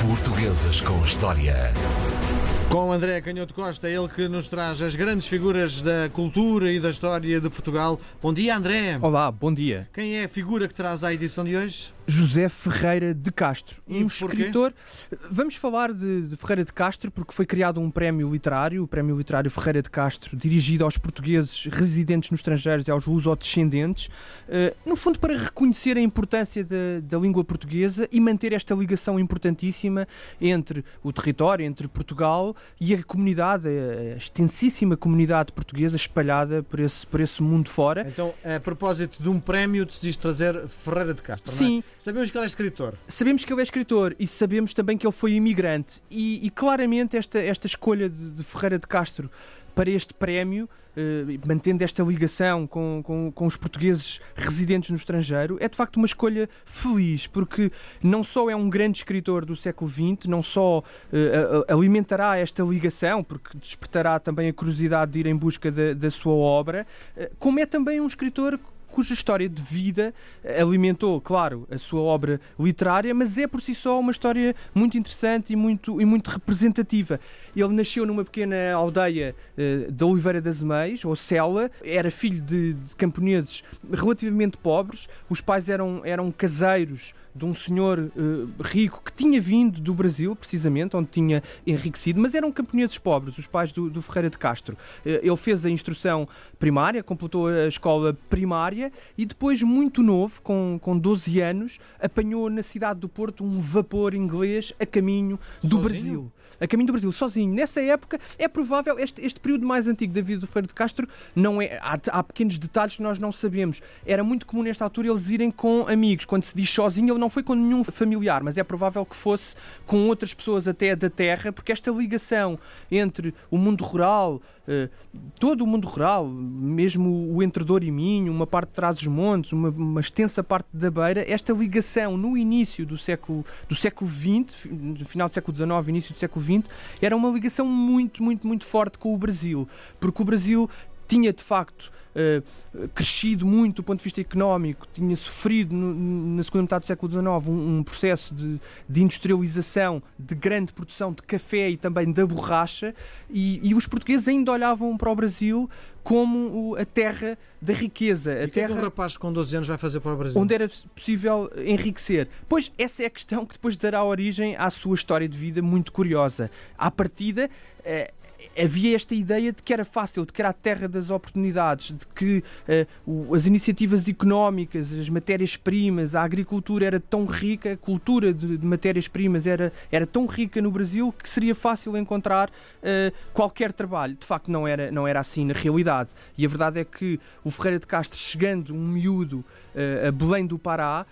Portuguesas com História. Com André Canhoto Costa, ele que nos traz as grandes figuras da cultura e da história de Portugal. Bom dia, André. Olá, bom dia. Quem é a figura que traz à edição de hoje? José Ferreira de Castro, um escritor. Vamos falar de, de Ferreira de Castro porque foi criado um prémio literário, o Prémio Literário Ferreira de Castro, dirigido aos portugueses residentes nos estrangeiros e aos lusodescendentes, eh, no fundo para reconhecer a importância da, da língua portuguesa e manter esta ligação importantíssima entre o território, entre Portugal e a comunidade, a extensíssima comunidade portuguesa espalhada por esse, por esse mundo fora. Então, a propósito de um prémio, decidiste trazer Ferreira de Castro, não é? Sabemos que ele é escritor. Sabemos que ele é escritor e sabemos também que ele foi imigrante. E, e claramente esta, esta escolha de, de Ferreira de Castro para este prémio, eh, mantendo esta ligação com, com, com os portugueses residentes no estrangeiro, é de facto uma escolha feliz, porque não só é um grande escritor do século XX, não só eh, alimentará esta ligação, porque despertará também a curiosidade de ir em busca da, da sua obra, eh, como é também um escritor cuja história de vida alimentou, claro, a sua obra literária, mas é por si só uma história muito interessante e muito, e muito representativa. Ele nasceu numa pequena aldeia eh, da Oliveira das Meias, ou Cela, era filho de, de camponeses relativamente pobres, os pais eram, eram caseiros de um senhor eh, rico que tinha vindo do Brasil, precisamente, onde tinha enriquecido, mas eram camponeses pobres, os pais do, do Ferreira de Castro. Eh, ele fez a instrução primária, completou a escola primária e depois, muito novo, com, com 12 anos, apanhou na cidade do Porto um vapor inglês a caminho do Sozinho? Brasil. A caminho do Brasil, sozinho. Nessa época, é provável, este, este período mais antigo da vida do Ferreira de Castro, não é, há, há pequenos detalhes que nós não sabemos. Era muito comum nesta altura eles irem com amigos. Quando se diz sozinho, ele não foi com nenhum familiar, mas é provável que fosse com outras pessoas até da terra, porque esta ligação entre o mundo rural, eh, todo o mundo rural, mesmo o entre Douro e Minho, uma parte de Trás-os-Montes, uma, uma extensa parte da Beira, esta ligação no início do século, do século XX, no final do século XIX, início do século XX, era uma ligação muito, muito, muito forte com o Brasil, porque o Brasil tinha de facto eh, crescido muito do ponto de vista económico, tinha sofrido no- na segunda metade do século XIX um, um processo de, de industrialização, de grande produção de café e também da borracha, e, e os portugueses ainda olhavam para o Brasil como o- a terra da riqueza, E a o que é que terra um rapaz com 12 anos vai fazer para o Brasil? onde era possível enriquecer. Pois essa é a questão que depois dará origem à sua história de vida muito curiosa. À partida, eh, havia esta ideia de que era fácil, de que era a terra das oportunidades, de que o- as iniciativas económicas, as matérias-primas, a agricultura era tão rica, a cultura de, de matérias-primas era, era tão rica no Brasil que seria fácil encontrar eh, qualquer trabalho. De facto, não era, não era assim na realidade. E a verdade é que o Ferreira de Castro, chegando um miúdo eh, a Belém do Pará,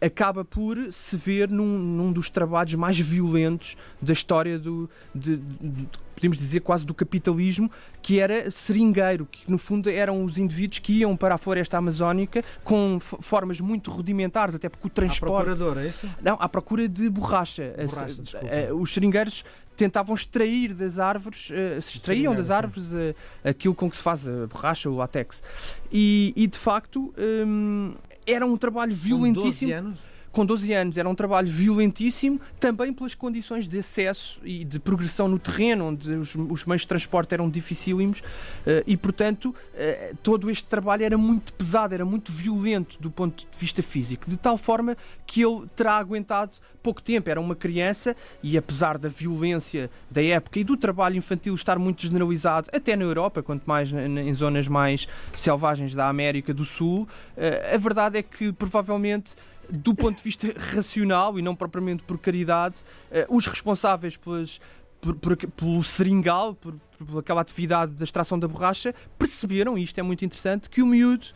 acaba por se ver num, num dos trabalhos mais violentos da história do. de- de- podemos dizer quase do capitalismo, que era seringueiro, que no fundo eram os indivíduos que iam para a floresta amazónica com formas muito rudimentares, até porque o À transporte. procuradora, é isso? Não, à procura de borracha. Borracha, os seringueiros tentavam extrair das árvores, eh, se extraíam das árvores eh, aquilo com que se faz a borracha, o látex. E, e, de facto hum, era um trabalho Com 12 violentíssimo anos? Com 12 anos, era um trabalho violentíssimo, também pelas condições de acesso e de progressão no terreno, onde os, os meios de transporte eram dificílimos eh, e, portanto, eh, todo este trabalho era muito pesado, era muito violento do ponto de vista físico, de tal forma que ele terá aguentado pouco tempo. Era uma criança e, apesar da violência da época e do trabalho infantil estar muito generalizado, até na Europa, quanto mais em zonas mais selvagens da América do Sul, eh, a verdade é que provavelmente do ponto de vista racional e não propriamente por caridade, eh, os responsáveis pelas, por, por- pelo seringal, por, por aquela atividade da extração da borracha, perceberam, e isto é muito interessante, que o miúdo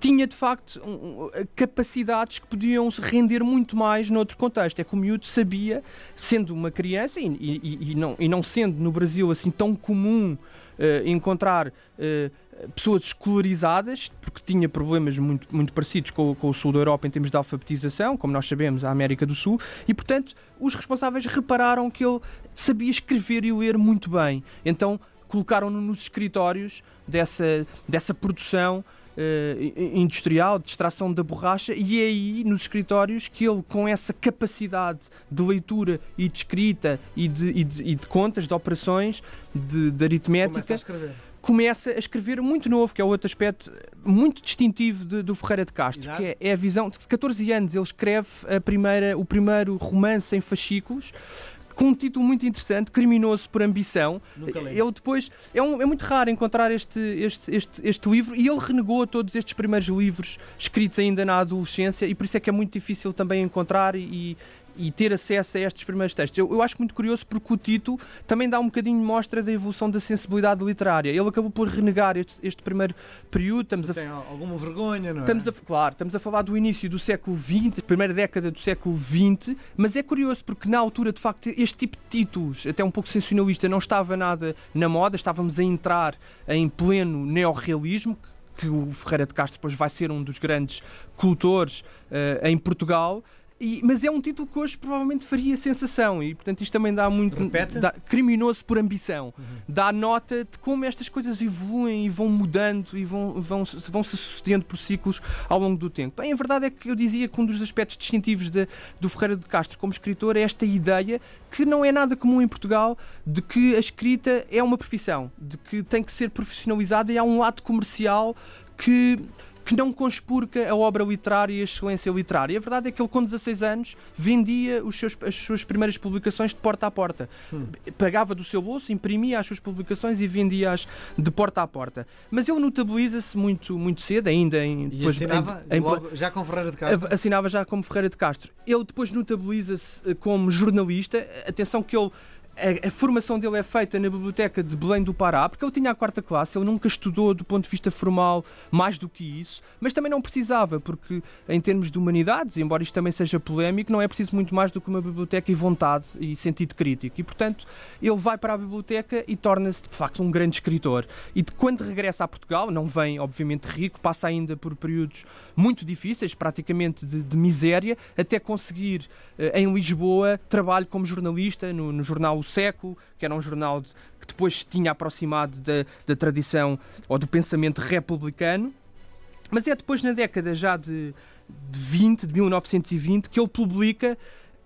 tinha de facto um, capacidades que podiam se render muito mais noutro contexto. É que o miúdo sabia, sendo uma criança e, e- e não, e não sendo no Brasil assim tão comum eh, encontrar eh, pessoas escolarizadas, porque tinha problemas muito, muito parecidos com, com o sul da Europa em termos de alfabetização, como nós sabemos, a América do Sul, e portanto os responsáveis repararam que ele sabia escrever e ler muito bem. Então colocaram-no nos escritórios dessa, dessa produção uh, industrial, de extração da borracha, e é aí, nos escritórios, que ele, com essa capacidade de leitura e de escrita e de, e de, e de contas, de operações, de, de aritmética. Começa a escrever muito novo, que é outro aspecto muito distintivo de, do Ferreira de Castro, que é, é, a visão de 14 anos ele escreve a primeira, o primeiro romance em fascículos com um título muito interessante, Criminoso por Ambição. Ele depois. É, um, é, muito raro encontrar este, este, este, este livro e ele renegou todos estes primeiros livros escritos ainda na adolescência e por isso é que é muito difícil também encontrar e, e ter acesso a estes primeiros textos. Eu, eu, acho muito curioso porque o título também dá um bocadinho de mostra da evolução da sensibilidade literária. Ele acabou por renegar este, este primeiro período. Estamos Você a, tem alguma vergonha, não é? Estamos a, claro, estamos a falar do início do século XX, primeira década do século XX, mas é curioso porque na altura, de facto, este tipo de títulos, até um pouco sensacionalista, não estava nada na moda, estávamos a entrar em pleno neorrealismo, que o Ferreira de Castro depois vai ser um dos grandes cultores uh, em Portugal. E, mas é um título que hoje provavelmente faria sensação e, portanto, isto também dá muito. Dá, criminoso por ambição. Uhum. Dá nota de como estas coisas evoluem e vão mudando e vão, vão, vão se sucedendo por ciclos ao longo do tempo. Bem, a verdade é que eu dizia que um dos aspectos distintivos de, do Ferreira de Castro como escritor é esta ideia que não é nada comum em Portugal de que a escrita é uma profissão, de que tem que ser profissionalizada e há um lado comercial que que não conspurca a obra literária e a excelência literária. A verdade é que ele, com 16 anos, vendia os seus, as suas primeiras publicações de porta a porta. Hum. Pagava do seu bolso, imprimia as suas publicações e vendia-as de porta a porta. Mas ele notabiliza-se muito, muito cedo, ainda em. E depois, assinava em, em, já com Ferreira de Castro? Assinava já como Ferreira de Castro. Ele depois notabiliza-se eh, como jornalista. Atenção que ele a, a, formação dele é feita na biblioteca de Belém do Pará, porque ele tinha a quarta classe, ele nunca estudou do ponto de vista formal mais do que isso, mas também não precisava, porque em termos de humanidades, embora isto também seja polémico, não é preciso muito mais do que uma biblioteca e vontade e sentido crítico. E portanto, ele vai para a biblioteca e torna-se de facto um grande escritor. E de, quando regressa a Portugal, não vem obviamente rico, passa ainda por períodos muito difíceis, praticamente de, de miséria, até conseguir eh, em Lisboa trabalho como jornalista no, no jornal Século, que era um jornal de, que depois se tinha aproximado da, da tradição ou do pensamento republicano. Mas é depois, na década já de, de 20, de 1920, que ele publica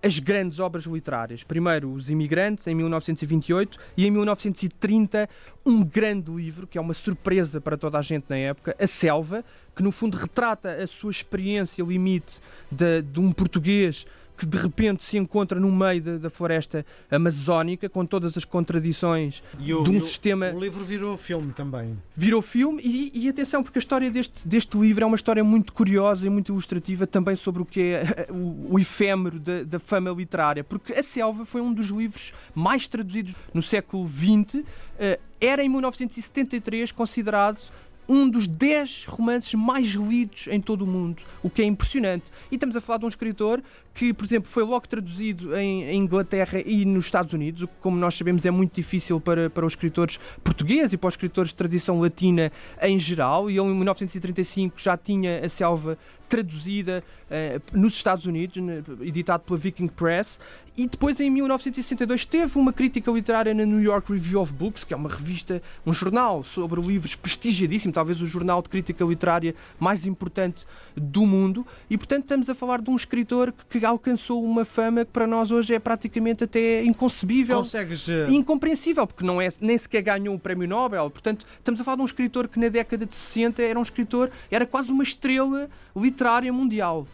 as grandes obras literárias. Primeiro, Os Imigrantes, em 1928, e em 1930, um grande livro, que é uma surpresa para toda a gente na época, A Selva, que no fundo retrata a sua experiência limite de, de um português que de repente se encontra no meio da, da floresta amazónica, com todas as contradições o, de um sistema. O livro virou filme também. Virou filme, e, e, atenção, porque a história deste, deste livro é uma história muito curiosa e muito ilustrativa também sobre o que é o, o efêmero da, da fama literária, porque A Selva foi um dos livros mais traduzidos no século XX. Eh, era em 1973 considerado um dos 10 romances mais lidos em todo o mundo, o que é impressionante. E estamos a falar de um escritor que, por exemplo, foi logo traduzido em, Inglaterra e nos Estados Unidos, o que, como nós sabemos, é muito difícil para, para os escritores portugueses e para os escritores de tradição latina em geral. E ele, em 1935, já tinha a selva traduzida uh, nos Estados Unidos, editado pela Viking Press, e depois em 1962 teve uma crítica literária na New York Review of Books, que é uma revista, um jornal sobre livros prestigiadíssimo, talvez o jornal de crítica literária mais importante do mundo, e portanto estamos a falar de um escritor que alcançou uma fama que para nós hoje é praticamente até inconcebível, Consegues... incompreensível, porque não é, nem sequer ganhou o prémio Nobel, portanto estamos a falar de um escritor que na década de 60 era um escritor, era quase uma estrela literária mundial.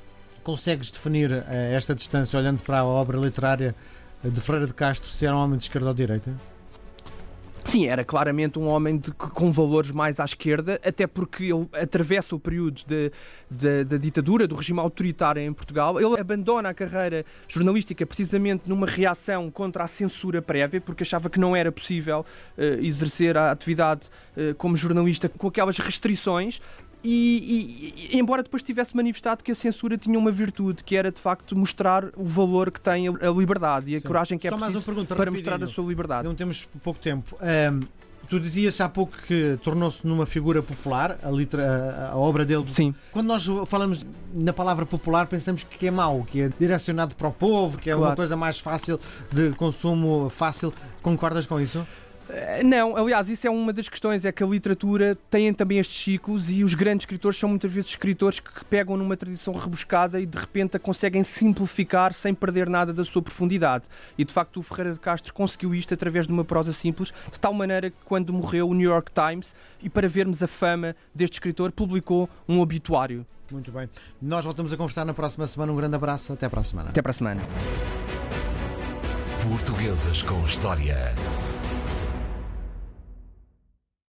Consegues definir uh, esta distância olhando para a obra literária de Freire de Castro se era um homem de esquerda ou de direita? Sim, era claramente um homem de, com valores mais à esquerda, até porque ele atravessa o período da ditadura, do regime autoritário em Portugal. Ele abandona a carreira jornalística precisamente numa reação contra a censura prévia, porque achava que não era possível uh, exercer a atividade uh, como jornalista com aquelas restrições. E, e, embora depois tivesse manifestado que a censura tinha uma virtude, que era de facto mostrar o valor que tem a liberdade e a Sim. coragem que é Só preciso pergunta, para mostrar a sua liberdade. Não temos pouco tempo. Um, tu dizias há pouco que tornou-se numa figura popular, a, litera, a, obra dele. Sim. Quando nós falamos na palavra popular, pensamos que é mau, que é direcionado para o povo, que é claro. uma coisa mais fácil, de consumo fácil. Concordas com isso? Eh, Não, aliás, isso é uma das questões, é que a literatura tem também estes ciclos e os grandes escritores são muitas vezes escritores que pegam numa tradição rebuscada e de repente a conseguem simplificar sem perder nada da sua profundidade. E de facto o Ferreira de Castro conseguiu isto através de uma prosa simples, de tal maneira que quando morreu o New York Times, e para vermos a fama deste escritor, publicou um obituário. Muito bem. Nós voltamos a conversar na próxima semana. Um grande abraço. Até para a semana. Até para a semana. Portuguesas com História.